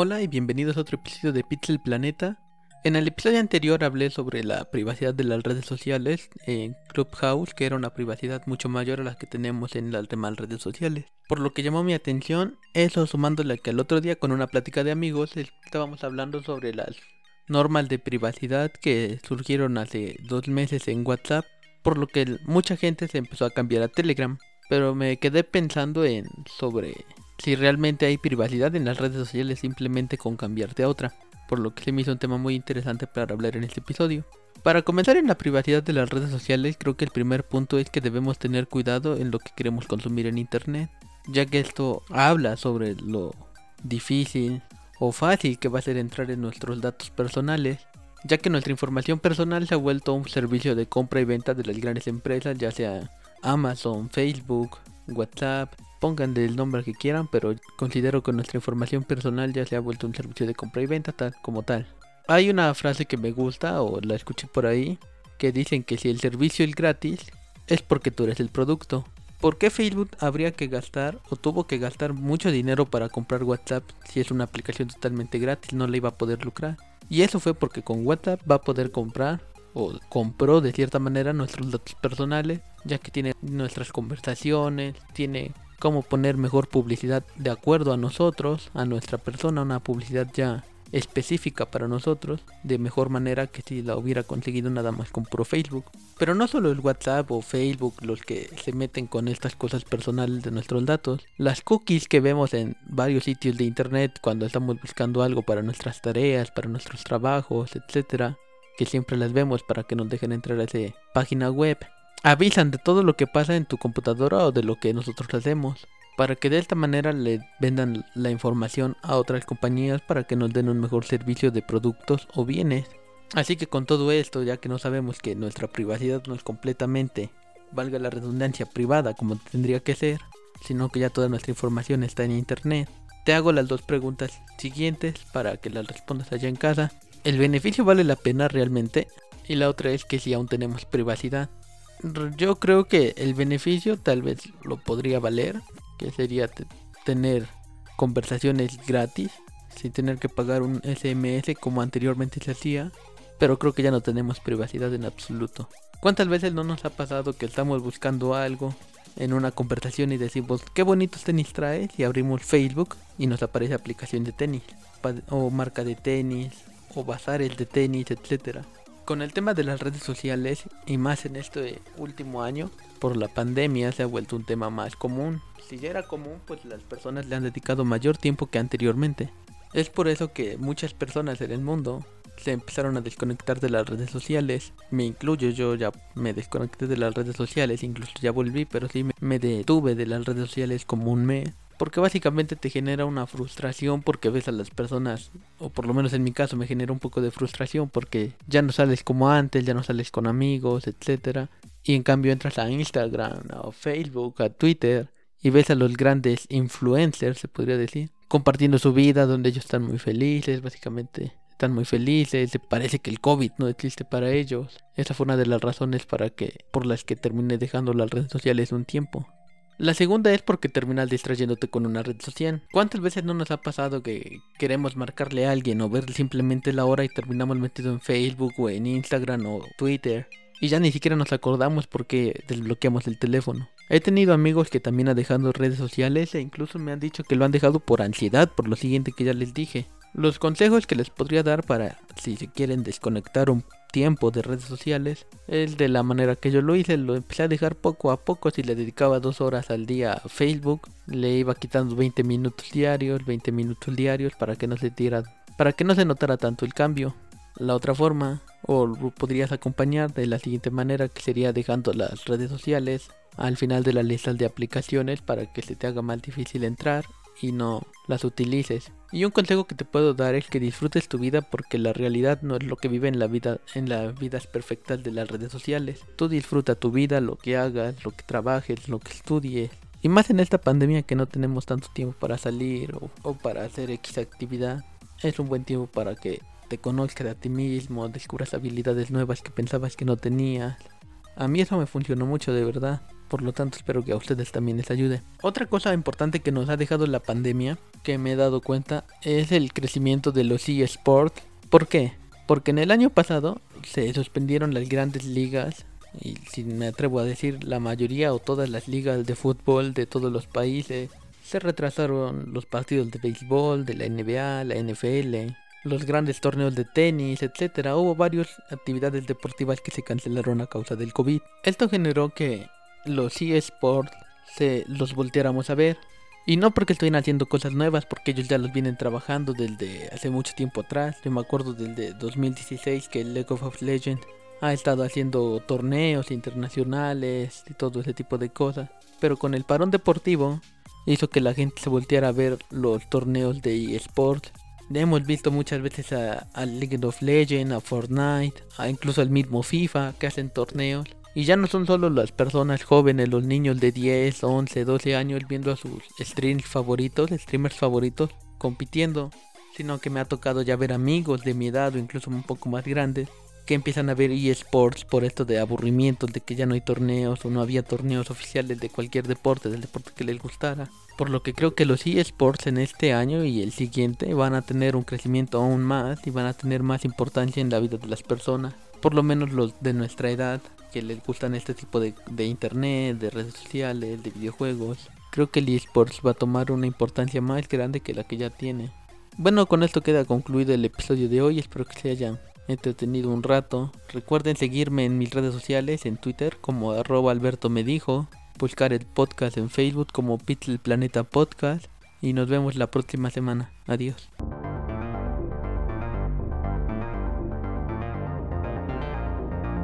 Hola y bienvenidos a otro episodio de Pixel Planeta. En el episodio anterior hablé sobre la privacidad de las redes sociales en Clubhouse, que era una privacidad mucho mayor a la que tenemos en las demás redes sociales. Por lo que llamó mi atención eso sumándole que el otro día con una plática de amigos estábamos hablando sobre las normas de privacidad que surgieron hace dos meses en WhatsApp, por lo que mucha gente se empezó a cambiar a Telegram. Pero me quedé pensando en sobre si realmente hay privacidad en las redes sociales simplemente con cambiarte a otra, por lo que se me hizo un tema muy interesante para hablar en este episodio. Para comenzar en la privacidad de las redes sociales, creo que el primer punto es que debemos tener cuidado en lo que queremos consumir en Internet, ya que esto habla sobre lo difícil o fácil que va a ser entrar en nuestros datos personales, ya que nuestra información personal se ha vuelto un servicio de compra y venta de las grandes empresas, ya sea Amazon, Facebook, WhatsApp, pongan el nombre que quieran, pero considero que nuestra información personal ya se ha vuelto un servicio de compra y venta tal como tal. Hay una frase que me gusta o la escuché por ahí que dicen que si el servicio es gratis es porque tú eres el producto. ¿Por qué Facebook habría que gastar o tuvo que gastar mucho dinero para comprar WhatsApp si es una aplicación totalmente gratis? No le iba a poder lucrar. Y eso fue porque con WhatsApp va a poder comprar o compró de cierta manera nuestros datos personales, ya que tiene nuestras conversaciones, tiene cómo poner mejor publicidad de acuerdo a nosotros, a nuestra persona, una publicidad ya específica para nosotros, de mejor manera que si la hubiera conseguido nada más con puro Facebook. Pero no solo el WhatsApp o Facebook los que se meten con estas cosas personales de nuestros datos, las cookies que vemos en varios sitios de internet cuando estamos buscando algo para nuestras tareas, para nuestros trabajos, etcétera, que siempre las vemos para que nos dejen entrar a esa página web, avisan de todo lo que pasa en tu computadora o de lo que nosotros hacemos, para que de esta manera le vendan la información a otras compañías para que nos den un mejor servicio de productos o bienes. Así que con todo esto, ya que no sabemos que nuestra privacidad no es completamente, valga la redundancia, privada como tendría que ser, sino que ya toda nuestra información está en internet, te hago las dos preguntas siguientes para que las respondas allá en casa ¿El beneficio vale la pena realmente? Y la otra es que si aún tenemos privacidad. Yo creo que el beneficio tal vez lo podría valer, que sería tener conversaciones gratis, sin tener que pagar un SMS como anteriormente se hacía, pero creo que ya no tenemos privacidad en absoluto. ¿Cuántas veces no nos ha pasado que estamos buscando algo en una conversación y decimos qué bonitos tenis traes y abrimos Facebook y nos aparece aplicación de tenis o marca de tenis o bazares de tenis, etcétera. Con el tema de las redes sociales y más en este último año, por la pandemia se ha vuelto un tema más común. Si ya era común, pues las personas le han dedicado mayor tiempo que anteriormente. Es por eso que muchas personas en el mundo se empezaron a desconectar de las redes sociales. Me incluyo, yo ya me desconecté de las redes sociales, incluso ya volví, pero sí me detuve de las redes sociales como un mes porque básicamente te genera una frustración porque ves a las personas, o por lo menos en mi caso me genera un poco de frustración porque ya no sales como antes, ya no sales con amigos, etcétera. Y en cambio entras a Instagram, a Facebook, a Twitter y ves a los grandes influencers, se podría decir, compartiendo su vida donde ellos están muy felices, básicamente están muy felices, parece que el COVID no existe para ellos. Esa fue una de las razones para que por las que terminé dejando las redes sociales un tiempo. La segunda es porque terminas distrayéndote con una red social. ¿Cuántas veces no nos ha pasado que queremos marcarle a alguien o ver simplemente la hora y terminamos metido en Facebook o en Instagram o Twitter? Y ya ni siquiera nos acordamos porque desbloqueamos el teléfono. He tenido amigos que también han dejado redes sociales e incluso me han dicho que lo han dejado por ansiedad, por lo siguiente que ya les dije. Los consejos que les podría dar para si se quieren desconectar un tiempo de redes sociales es de la manera que yo lo hice, lo empecé a dejar poco a poco, si le dedicaba dos horas al día a Facebook, le iba quitando 20 minutos diarios, 20 minutos diarios para que no se tira, para que no se notara tanto el cambio. La otra forma, o podrías acompañar de la siguiente manera, que sería dejando las redes sociales al final de la lista de aplicaciones para que se te haga más difícil entrar y no las utilices. Y un consejo que te puedo dar es que disfrutes tu vida porque la realidad no es lo que vive en la vida en las vidas perfectas de las redes sociales. Tú disfruta tu vida, lo que hagas, lo que trabajes, lo que estudies. Y más en esta pandemia que no tenemos tanto tiempo para salir o, o para hacer X actividad. Es un buen tiempo para que te conozcas a ti mismo, descubras habilidades nuevas que pensabas que no tenías. A mí eso me funcionó mucho de verdad. Por lo tanto, espero que a ustedes también les ayude. Otra cosa importante que nos ha dejado la pandemia, que me he dado cuenta, es el crecimiento de los eSports. ¿Por qué? Porque en el año pasado se suspendieron las grandes ligas y si me atrevo a decir la mayoría o todas las ligas de fútbol de todos los países. Se retrasaron los partidos de béisbol, de la NBA, la NFL, los grandes torneos de tenis, etc. Hubo varias actividades deportivas que se cancelaron a causa del COVID. Esto generó que los eSports se los volteáramos a ver. Y no porque estén haciendo cosas nuevas, porque ellos ya los vienen trabajando desde hace mucho tiempo atrás. Yo me acuerdo desde 2016 que el League of Legends ha estado haciendo torneos internacionales y todo ese tipo de cosas. Pero con el parón deportivo hizo que la gente se volteara a ver los torneos de eSports. Hemos visto muchas veces a, League of Legends, a Fortnite, a incluso al mismo FIFA que hacen torneos. Y ya no son solo las personas jóvenes, los niños de 10, 11, 12 años viendo a sus streams favoritos, streamers favoritos, compitiendo, sino que me ha tocado ya ver amigos de mi edad o incluso un poco más grandes que empiezan a ver eSports por esto de aburrimiento, de que ya no hay torneos o no había torneos oficiales de cualquier deporte, del deporte que les gustara. Por lo que creo que los eSports en este año y el siguiente van a tener un crecimiento aún más y van a tener más importancia en la vida de las personas. Por lo menos los de nuestra edad, que les gustan este tipo de, de internet, de redes sociales, de videojuegos. Creo que el eSports va a tomar una importancia más grande que la que ya tiene. Bueno, con esto queda concluido el episodio de hoy. Espero que se hayan entretenido un rato. Recuerden seguirme en mis redes sociales, en Twitter como arroba Alberto me dijo, buscar el podcast en Facebook como Pitl Planeta Podcast y nos vemos la próxima semana. Adiós.